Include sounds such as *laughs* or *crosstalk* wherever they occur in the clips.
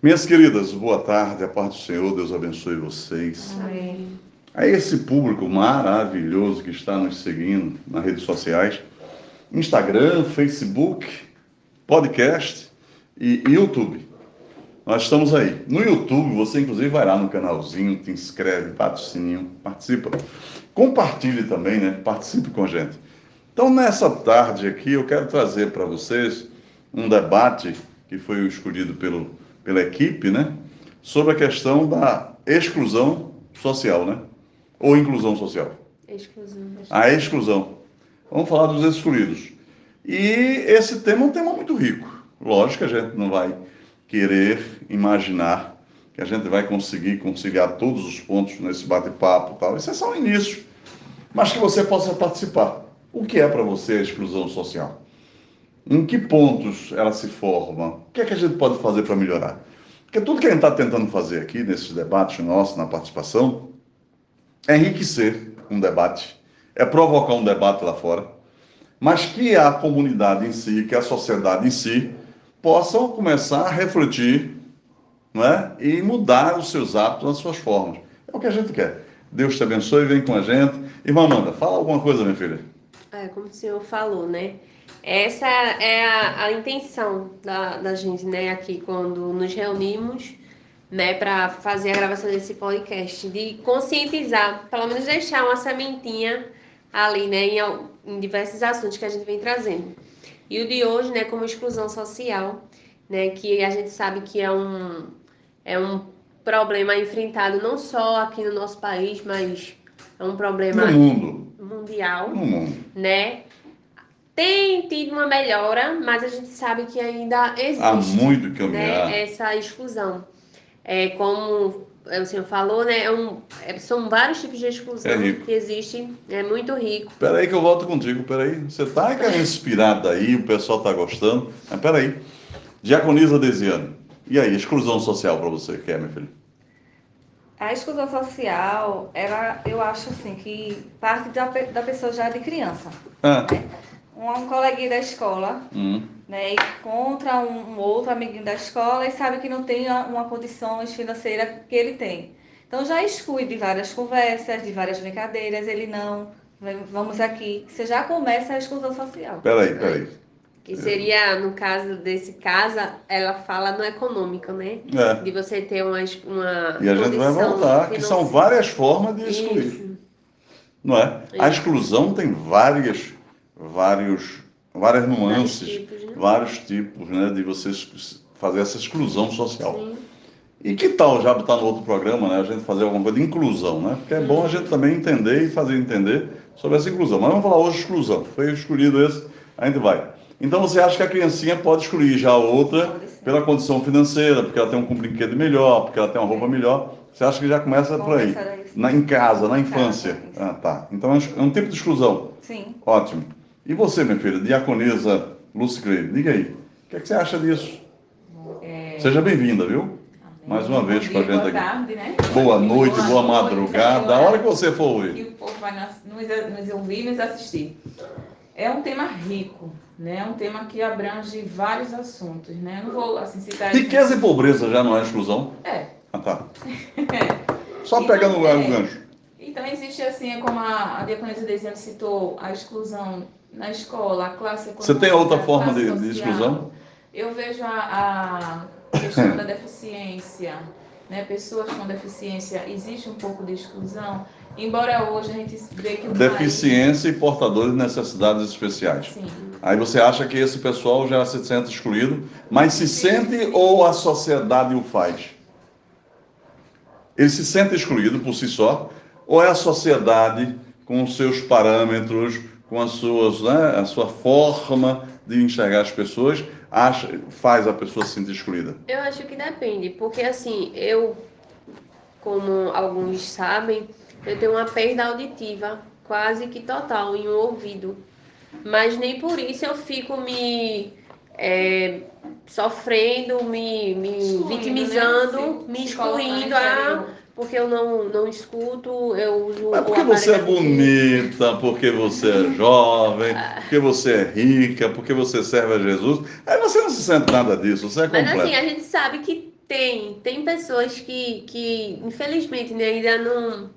Minhas queridas, boa tarde, a paz do Senhor, Deus abençoe vocês. Amém. A esse público maravilhoso que está nos seguindo nas redes sociais, Instagram, Facebook, podcast e YouTube. Nós estamos aí. No YouTube, você inclusive vai lá no canalzinho, te inscreve, bate o sininho, participa. Compartilhe também, né? Participe com a gente. Então, nessa tarde aqui, eu quero trazer para vocês um debate que foi escolhido pelo, pela equipe, né? Sobre a questão da exclusão social, né? Ou inclusão social. Exclusão. A exclusão. Vamos falar dos excluídos. E esse tema é um tema muito rico. Lógico que a gente não vai querer imaginar que a gente vai conseguir conciliar todos os pontos nesse bate-papo tal. Isso é só o início. Mas que você possa participar. O que é para você a exclusão social? Em que pontos ela se forma? O que é que a gente pode fazer para melhorar? Porque tudo que a gente está tentando fazer aqui nesses debates nossos, na participação, é enriquecer um debate, é provocar um debate lá fora, mas que a comunidade em si, que a sociedade em si, possam começar a refletir não é? e mudar os seus hábitos, as suas formas. É o que a gente quer. Deus te abençoe, vem com a gente. Irmã Amanda, fala alguma coisa, minha filha. É, como o senhor falou, né? Essa é a, a intenção da, da gente, né, aqui, quando nos reunimos, né, para fazer a gravação desse podcast, de conscientizar, pelo menos deixar uma sementinha ali, né, em, em diversos assuntos que a gente vem trazendo. E o de hoje, né, como exclusão social, né, que a gente sabe que é um, é um problema enfrentado não só aqui no nosso país, mas é um problema no mundo. mundial, no mundo. né? Tem tido uma melhora, mas a gente sabe que ainda existe Há muito que né, essa exclusão. É, como o senhor falou, né? É um, é, são vários tipos de exclusão É que existem, é muito rico. Peraí que eu volto contigo, peraí. Você tá inspirado aí, o pessoal tá gostando. Mas peraí. Diaconisa Desiano. E aí, exclusão social para você, que é, minha filha? A exclusão social, ela, eu acho assim, que parte da, da pessoa já de criança. Ah, Um, um coleguinha da escola, hum, né, encontra um, um outro amiguinho da escola e sabe que não tem a- uma condição financeira que ele tem. Então já exclui de várias conversas, de várias brincadeiras, ele não, vamos aqui. Você já começa a exclusão social. peraí, peraí. Que seria, no caso desse caso, ela fala no econômico, né? É. De você ter uma, uma E a gente vai condição voltar, que são várias formas de excluir. Isso. Não é? A Isso. exclusão tem várias, vários, várias nuances, Vários tipos, né? vários tipos, né, de você ex- fazer essa exclusão social. Sim. E que tal já botar no outro programa, né, a gente fazer alguma coisa de inclusão, né? Porque é bom a gente também entender e fazer entender sobre essa inclusão. Mas vamos falar hoje de exclusão. Foi escolhido esse, a gente vai. Então você acha que a criancinha pode excluir já a outra pela condição financeira, porque ela tem um brinquedo melhor, porque ela tem uma roupa melhor. Você acha que já começa por aí? Na, em casa, na Em infância. Ah, tá. Então é um tipo de exclusão. Sim. Ótimo. E você, minha filha, diaconisa Lucy Creire, diga aí. O que, é que você acha disso? É, Seja bem-vinda, viu? amém. Mais uma vez dia, com a gente boa aqui. tarde, né? Boa noite, boa noite, madrugada, a hora que você for ouvir. que o povo vai nos, nos, ouvir e nos assistir. É um tema rico, né? É um tema que abrange vários assuntos, né? Eu não vou assim citar. Riqueza e pobreza já não é exclusão? É. Ah, tá. é. *laughs* Só Então, pegando o é. gancho. Então existe assim, é como a, a Diaconisa Desiano citou, a exclusão na escola, a classe econômica. Você tem outra forma de, de social. exclusão? Eu vejo a, a questão da deficiência, né? Pessoas com deficiência, existe um pouco de exclusão, embora hoje a gente vê que Deficiência e portadores de necessidades especiais. país, sim, Aí você acha que esse pessoal já se sente excluído, mas se sente ou a sociedade o faz? Ele se sente excluído por si só, ou é a sociedade com os seus parâmetros, com as suas, né, a sua forma de enxergar as pessoas, acha, faz a pessoa se sentir excluída? Eu acho que depende, porque assim, eu, como alguns sabem, eu tenho uma perda auditiva quase que total em um ouvido. Mas nem por isso eu fico me é, sofrendo, me, me Excluindo, vitimizando, né? Me excluindo, ah, inferior. Porque eu não, não escuto, eu uso. Mas porque você é bonita, porque você é jovem, porque você é rica, porque você serve a Jesus. Aí você não se sente nada disso, você é Mas completo. assim, a gente sabe que tem, tem pessoas que, que infelizmente, né, ainda não,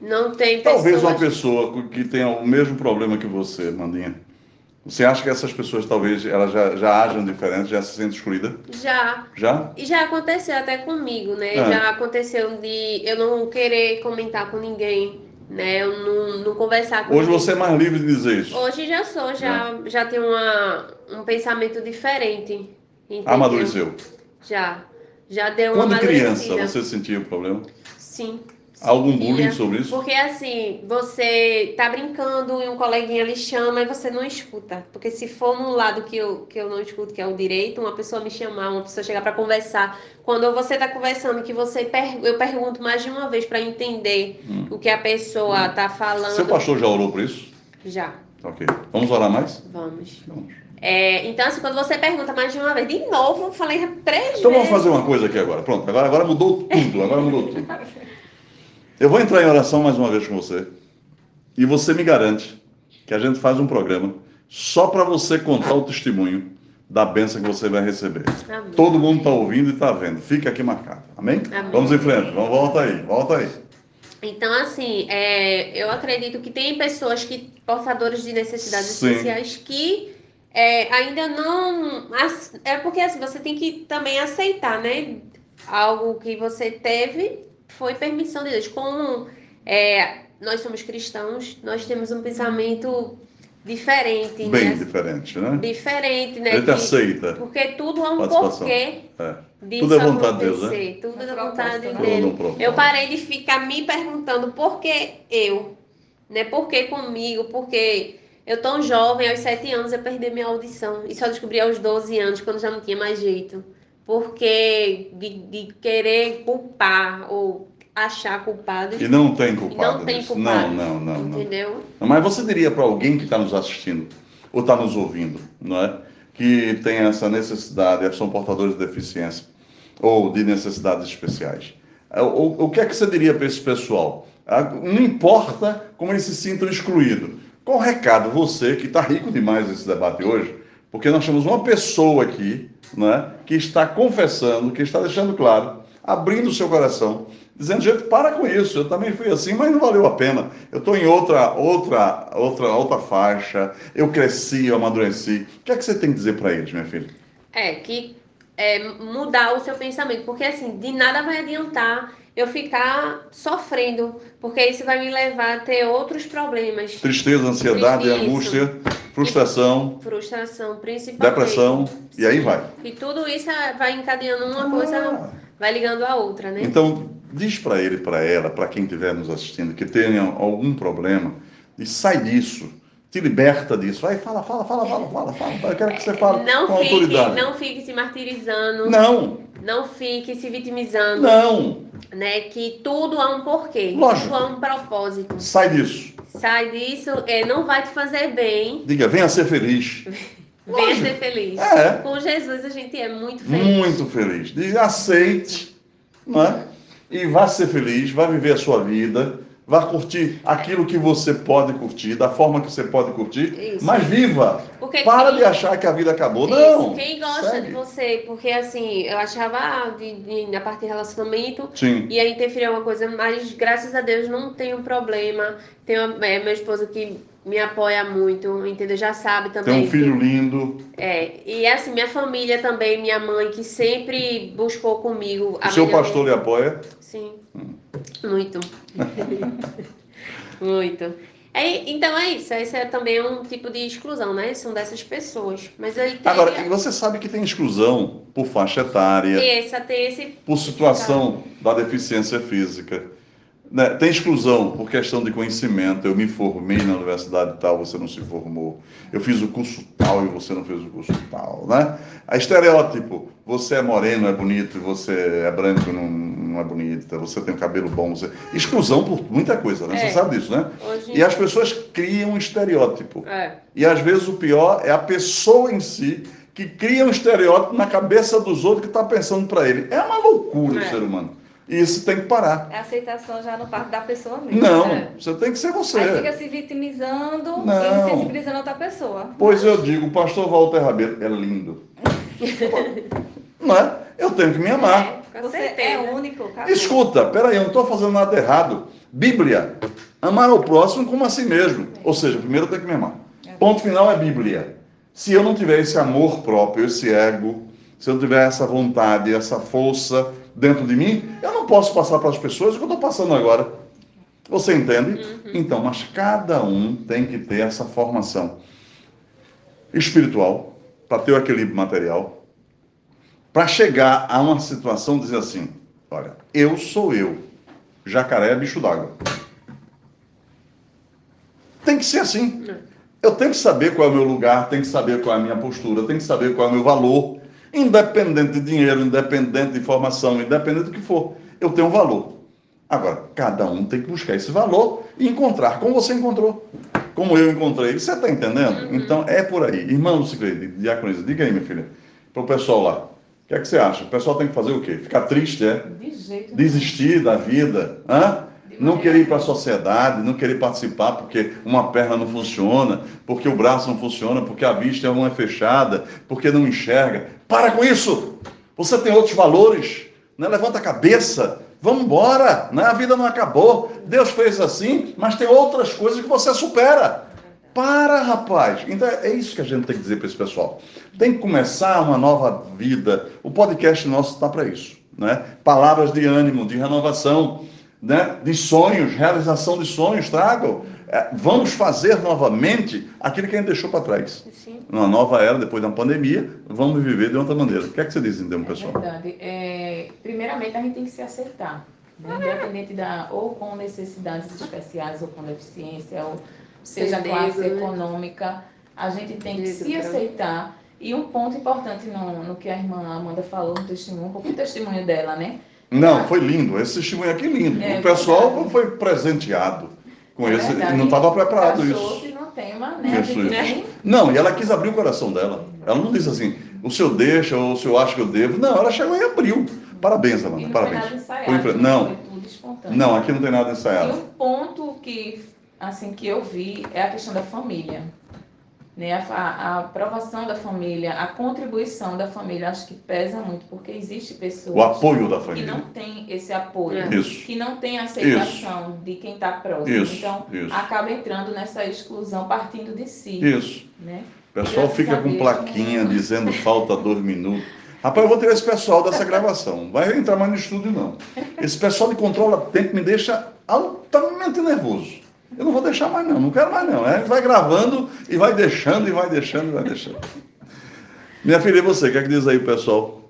não tem pessoas... Talvez uma pessoa que tenha o mesmo problema que você, Mandinha. Você acha que essas pessoas talvez elas já, já ajam diferente, já se sentem excluídas? Já. Já? E já aconteceu até comigo, né? Ah. Já aconteceu de eu não querer comentar com ninguém, né? Eu não, não conversar com Hoje ninguém. você é mais livre de dizer isso. Hoje já sou, já, já tenho uma, um pensamento diferente. entendeu? Amadureceu. Já. Já deu uma Quando criança, você sentia o problema? Sim. Algum bullying sobre isso? Porque assim, você tá brincando e um coleguinha lhe chama e você não escuta. Porque se for num lado que eu, que eu não escuto, que é o direito, uma pessoa me chamar, uma pessoa chegar para conversar. Quando você tá conversando, que você per... eu pergunto mais de uma vez para entender Hum. o que a pessoa tá falando. Seu pastor já orou por isso? Já, Ok. Vamos orar mais? vamos. Vamos. É, então, assim, quando você pergunta mais de uma vez, de novo, eu falei três Então vamos vezes. fazer uma coisa aqui agora. Pronto, agora, agora mudou tudo. Agora mudou tudo. Eu vou entrar em oração mais uma vez com você. E você me garante que a gente faz um programa só para você contar o testemunho da bênção que você vai receber. Amém. Todo mundo está ouvindo e está vendo. Fica aqui marcado. Amém? Amém. Vamos em frente. Vamos, volta aí. Volta aí. Então, assim, é, eu acredito que tem pessoas que portadores de necessidades Sim. especiais que é, ainda não. É porque assim, você tem que também aceitar, né? Algo que você teve foi permissão de Deus. Como é, nós somos cristãos, nós temos um pensamento diferente, Bem né? diferente, né? Diferente, A né? gente Que- aceita. porque tudo há um porquê É. Tudo é vontade de Deus, né? acontecer. Tudo é vontade né? Tudo dele. no propósito. Eu parei de ficar me perguntando por que eu, né? Por que comigo? Porque eu tão jovem, aos 7 anos eu perdi minha audição e só descobri aos 12 anos, quando já não tinha mais jeito. Porque de, de querer culpar ou achar culpado, E não tem culpado. não tem culpado. Não, não, não, não. entendeu? Mas você diria para alguém que está nos assistindo ou está nos ouvindo, não é? Que tem essa necessidade, são portadores de deficiência ou de necessidades especiais. O, o, o que é que você diria para esse pessoal? Ah, Não importa como eles se sintam excluídos. Qual o recado você que está rico demais nesse debate hoje? Porque nós temos uma pessoa aqui, não é? Que está confessando, que está deixando claro, abrindo o seu coração, dizendo, gente, para com isso, eu também fui assim, mas não valeu a pena. Eu estou em outra, outra, outra, outra faixa, eu cresci, eu amadureci. O que é que você tem que dizer para eles, minha filha? É, que é mudar o seu pensamento, porque assim, de nada vai adiantar eu ficar sofrendo, porque isso vai me levar a ter outros problemas. Tristeza, ansiedade, Isso. angústia, frustração, Frustração, principalmente. depressão, e aí vai. E tudo isso vai encadeando uma coisa, Ah. vai ligando a outra, né? Então, diz para ele, para ela, para quem estiver nos assistindo, que tenha algum problema, e sai disso, te liberta disso. Vai, fala, fala, fala, fala, fala, fala. Eu quero que você fale não com fique, autoridade. não fique se martirizando, não, Não, fique se vitimizando, não, né? Que tudo há um porquê, Lógico. tudo há um propósito. sai disso. Sai disso, é, não vai te fazer bem, Diga, venha ser feliz. *laughs* venha Lógico. ser feliz. É. Com Jesus a gente é muito feliz. Muito feliz. Diga, aceite, não é? E vá ser feliz, vá viver a sua vida, vá curtir aquilo que você pode curtir, da forma que você pode curtir, Isso. mas viva. Porque Para quem- de achar que a vida acabou. Isso, Não. quem gosta segue. de você, porque assim, eu achava ah, de, de, na parte de relacionamento Sim. ia interferir uma coisa, mas graças a Deus não tenho problema. Tenho é, meu esposo que me apoia muito, entendeu? Já sabe também. Tem um filho que- lindo. é, e assim, minha família também, minha mãe, que sempre buscou comigo. O seu pastor lhe apoia. Sim. Muito. *laughs* muito. É, então é isso, esse é também um tipo de exclusão, né? São dessas pessoas. Mas aí tem. Agora, você sabe que tem exclusão por faixa etária, essa, tem esse. por situação da deficiência física. né? Tem exclusão por questão de conhecimento. Eu me formei na universidade tal, você não se formou. Eu fiz o curso tal e você não fez o curso tal, né? A estereótipo, você é moreno, é bonito, você é branco, não, não é bonita, você tem um cabelo bom, você... Exclusão por muita coisa, né? É. Você sabe disso, né? Hoje. E as pessoas criam um estereótipo. É. E às vezes o pior é a pessoa em si que cria um estereótipo na cabeça dos outros que está pensando para ele. É uma loucura É. o ser humano. E isso tem que parar. É aceitação já no parte da pessoa mesmo. Não, É. você tem que ser você. Aí fica se vitimizando Não. e sensibilizando outra pessoa. Pois eu digo, o pastor Walter Rabelo é lindo. *laughs* Não é? eu tenho que me amar. É, com Você é certeza. único, acabou. Escuta, peraí, eu não estou fazendo nada errado. Bíblia, amar o próximo como a si mesmo. Ou seja, primeiro eu tenho que me amar. Ponto final é Bíblia. Se eu não tiver esse amor próprio, esse ego, se eu tiver essa vontade, essa força dentro de mim, eu não posso passar para as pessoas o que eu estou passando agora. Você entende? Então, mas cada um tem que ter essa formação espiritual para ter o equilíbrio material, para chegar a uma situação dizer assim: olha, eu sou eu, jacaré é bicho d'água. Tem que ser assim. Eu tenho que saber qual é o meu lugar, tenho que saber qual é a minha postura, tenho que saber qual é o meu valor, independente de dinheiro, independente de formação, independente do que for. Eu tenho um valor. Agora, cada um tem que buscar esse valor e encontrar como você encontrou, como eu encontrei. Você está entendendo? Então é por aí. Irmã Lucicleide, diaconisa, diga aí, minha filha, para o pessoal lá. O que é que você acha? O pessoal tem que fazer o quê? Ficar triste, é? De jeito. Desistir da vida? Hã? Não querer ir para a sociedade, não querer participar porque uma perna não funciona, porque o braço não funciona, porque a vista não é fechada, porque não enxerga. Para com isso! Você tem outros valores, né? levanta a cabeça, vamos embora, né? a vida não acabou. Deus fez assim, mas tem outras coisas que você supera. Para, rapaz! Então é isso que a gente tem que dizer para esse pessoal. Tem que começar uma nova vida. O podcast nosso está para isso. Né? Palavras de ânimo, de renovação, né? de sonhos, realização de sonhos, tragam. É, vamos fazer novamente aquilo que a gente deixou para trás. Sim. Numa nova era, depois da pandemia, vamos viver de outra maneira. O que é que você diz, então, É pessoal? verdade. É, primeiramente, a gente tem que se aceitar. Né? Independente da. ou com necessidades especiais, ou com deficiência, ou seja Ser classe né? econômica, a gente tem que se aceitar. E um ponto importante no, no que a irmã Amanda falou no testemunho, um pouquinho do testemunho dela, né? Não, foi lindo. Esse testemunho aqui é lindo. É o pessoal verdade. foi presenteado com É esse. verdade. Não estava preparado isso. que no tema, né? Isso, isso. tem- Não, e ela quis abrir o coração dela. Ela não disse assim, o senhor deixa ou o senhor acha que eu devo. Não, ela chegou e abriu. Parabéns, E Amanda, não foi parabéns. nada ensaiado, Foi? Não, Foi tudo espontâneo. não, aqui não tem nada E ensaiado. um ponto que, assim, que eu vi é a questão da família. Né? A, a aprovação da família, a contribuição da família, acho que pesa muito, porque existe pessoas O apoio da que família. não tem esse apoio, É. Isso, que não tem aceitação de quem está próximo. isso, Então, isso. acaba entrando nessa exclusão partindo de si. Isso. Né? O pessoal Graças fica com plaquinha dizendo *laughs* falta dois minutos. Rapaz, eu vou tirar esse pessoal dessa gravação. Não vai entrar mais no estúdio, não. Esse pessoal de controle tempo me deixa altamente nervoso. Eu não vou deixar mais, não. Não quero mais, não. É, vai gravando e vai deixando, e vai deixando, e vai deixando. Minha filha, e você? O que é que diz aí, pessoal?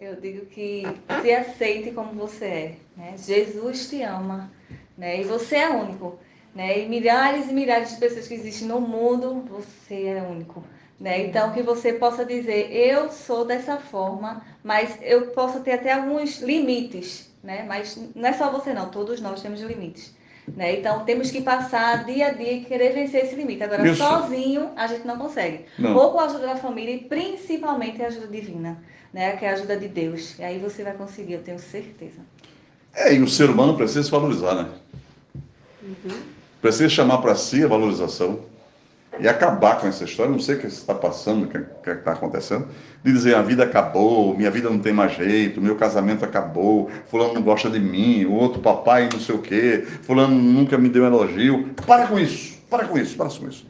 Eu digo que se aceite como você é. Né? Jesus te ama. Né? E você é único. Né? E milhares e milhares de pessoas que existem no mundo, você é único. Né? Então, que você possa dizer, eu sou dessa forma, mas eu posso ter até alguns limites. Né? Mas não é só você, não. Todos nós temos limites. Né? Então, temos que passar dia a dia e querer vencer esse limite. Agora, Isso. sozinho, a gente não consegue. Não. Ou com a ajuda da família e principalmente a ajuda divina, né? Que é a ajuda de Deus. E aí você vai conseguir, eu tenho certeza. É, e o ser humano precisa se valorizar, né? Precisa chamar para si a valorização e acabar com essa história. Não sei o que está passando, o que está acontecendo, de dizer a vida acabou, minha vida não tem mais jeito, meu casamento acabou, fulano não gosta de mim, o outro papai não sei o quê, fulano nunca me deu elogio. Para com isso, para com isso, para com isso.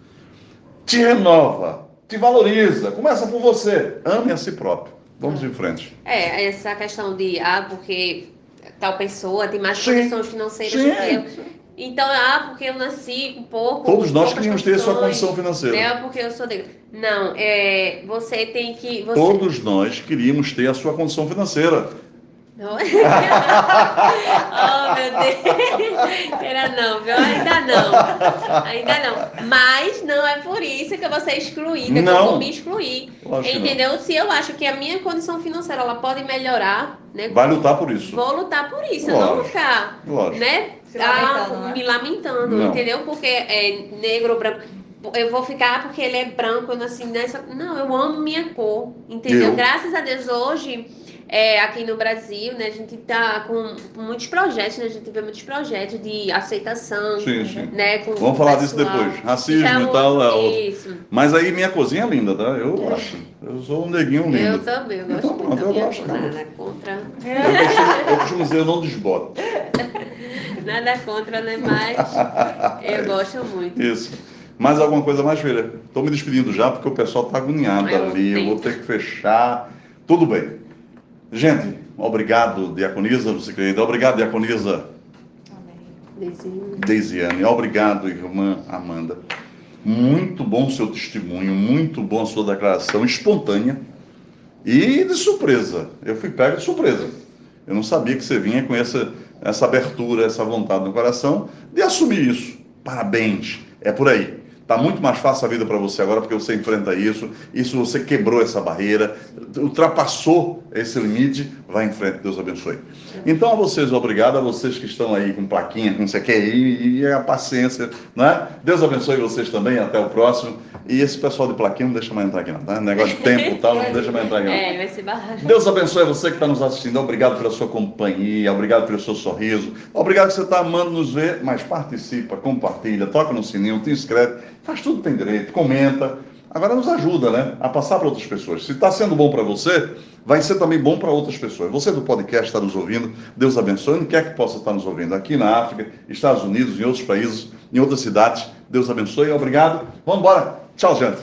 Te renova, te valoriza, começa por você, ame a si próprio. Vamos em frente. É, essa questão de, ah, porque tal pessoa tem mais condições financeiras do que eu. Então, ah, porque eu nasci com pouco. Todos nós queríamos ter a sua condição financeira. Né, porque eu sou negra. Não, é, você tem que. Você... Todos nós queríamos ter a sua condição financeira. Não. *laughs* oh, meu Deus. Era não, viu? Ainda não. Ainda não. Mas não é por isso que eu vou ser excluída, que eu Não. vou me excluir. Lógico não. Entendeu? Se eu acho que a minha condição financeira ela pode melhorar, né? Vai lutar por isso. Vou lutar por isso. Eu não vou Lógico. ficar, Lógico. né? Se ah, lamentando, né? me lamentando, Não. entendeu? Porque é negro, branco. Eu vou ficar porque ele é branco, eu nasci nessa. Não, eu amo minha cor, entendeu? Eu? Graças a Deus hoje, é, aqui no Brasil, né, a gente tá com muitos projetos, né? A gente vê muitos projetos de aceitação, Sim, sim. né? Com Vamos falar disso depois. Racismo Então, e tal. é outro. Isso. Mas aí minha cozinha é linda, tá? Eu acho. Eu sou um neguinho lindo. Eu também, eu gosto Então, muito. pronto, eu minha acabou. Nada contra. Eu costumo, eu costumo dizer, eu não desboto. Nada contra, né? Mas eu *laughs* gosto muito. Isso. Mais alguma coisa mais, filha? Estou me despedindo já porque o pessoal está agoniado Eu ali. Eu vou tento. ter que fechar. Tudo bem. Gente, obrigado, Diaconisa, você querida. Obrigado, Diaconisa Desenho. Deisiane. Obrigado, irmã Amanda. Muito bom o seu testemunho, muito bom a sua declaração espontânea e de surpresa. Eu fui pego de surpresa. Eu não sabia que você vinha com essa, essa abertura, essa vontade no coração de assumir isso. Parabéns. É por aí. Tá muito mais fácil a vida para você agora porque você enfrenta isso. Isso você quebrou essa barreira, ultrapassou esse limite. Vai em frente. Deus abençoe. Então a vocês, obrigado a vocês que estão aí com plaquinha, com você quer ir e a paciência, né? Deus abençoe vocês também. Até o próximo. E esse pessoal de plaquinha não deixa mais entrar aqui não, tá? Negócio de tempo e tal, não deixa mais entrar aqui não. É, vai ser barragem. Deus abençoe você que está nos assistindo. Obrigado pela sua companhia, obrigado pelo seu sorriso, obrigado que você está amando nos ver, mas participa, compartilha, toca no sininho, te inscreve, faz tudo que tem direito, comenta. Agora nos ajuda, né? A passar para outras pessoas. Se está sendo bom para você, vai ser também bom para outras pessoas. Você do podcast está nos ouvindo, Deus abençoe. Onde quer que possa estar nos ouvindo, aqui na África, Estados Unidos, em outros países, em outras cidades. Deus abençoe. Obrigado. Vamos embora. Tchau, gente.